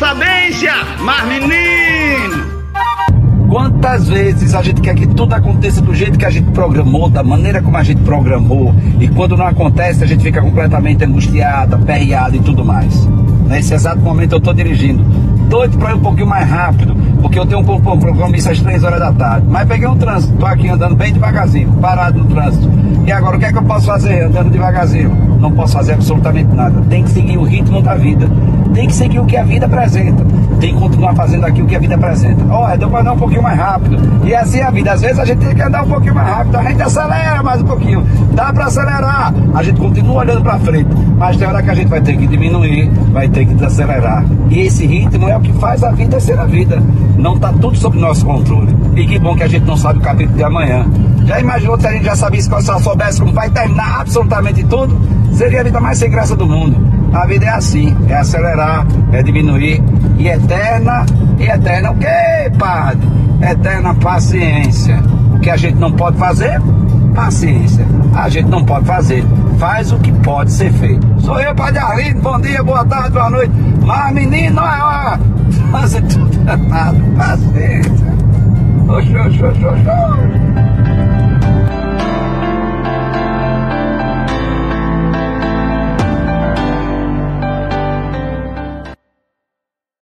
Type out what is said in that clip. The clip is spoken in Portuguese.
sabência, mas menino! Quantas vezes a gente quer que tudo aconteça do jeito que a gente programou, da maneira como a gente programou, e quando não acontece a gente fica completamente angustiada, perreada e tudo mais. Nesse exato momento eu estou dirigindo doido para ir um pouquinho mais rápido, porque eu tenho um compromisso às 3 horas da tarde. Mas peguei um trânsito, estou aqui andando bem devagarzinho, parado no trânsito. E agora o que é que eu posso fazer andando devagarzinho? Não posso fazer absolutamente nada. Tem que seguir o ritmo da vida. Tem que seguir o que a vida apresenta. Tem que continuar fazendo aquilo que a vida apresenta. Olha, deu para andar um pouquinho mais rápido. E assim é a vida. Às vezes a gente tem que andar um pouquinho mais rápido, a gente acelera mais um pouquinho. Dá para acelerar. A gente continua olhando para frente. Mas tem hora que a gente vai ter que diminuir, vai ter que desacelerar. E esse ritmo é o que faz a vida ser a vida. Não está tudo sob nosso controle. E que bom que a gente não sabe o capítulo de amanhã. Já imaginou se a gente já sabia, se só soubesse como vai terminar absolutamente tudo? Seria a vida mais sem graça do mundo. A vida é assim, é acelerar, é diminuir, e eterna, e eterna o quê, padre? Eterna paciência. O que a gente não pode fazer? Paciência. A gente não pode fazer. Faz o que pode ser feito. Sou eu, Padre Arlindo, bom dia, boa tarde, boa noite. Mas menino, é. Fazer tudo errado. Paciência. Oxô, oxô, oxô, oxô.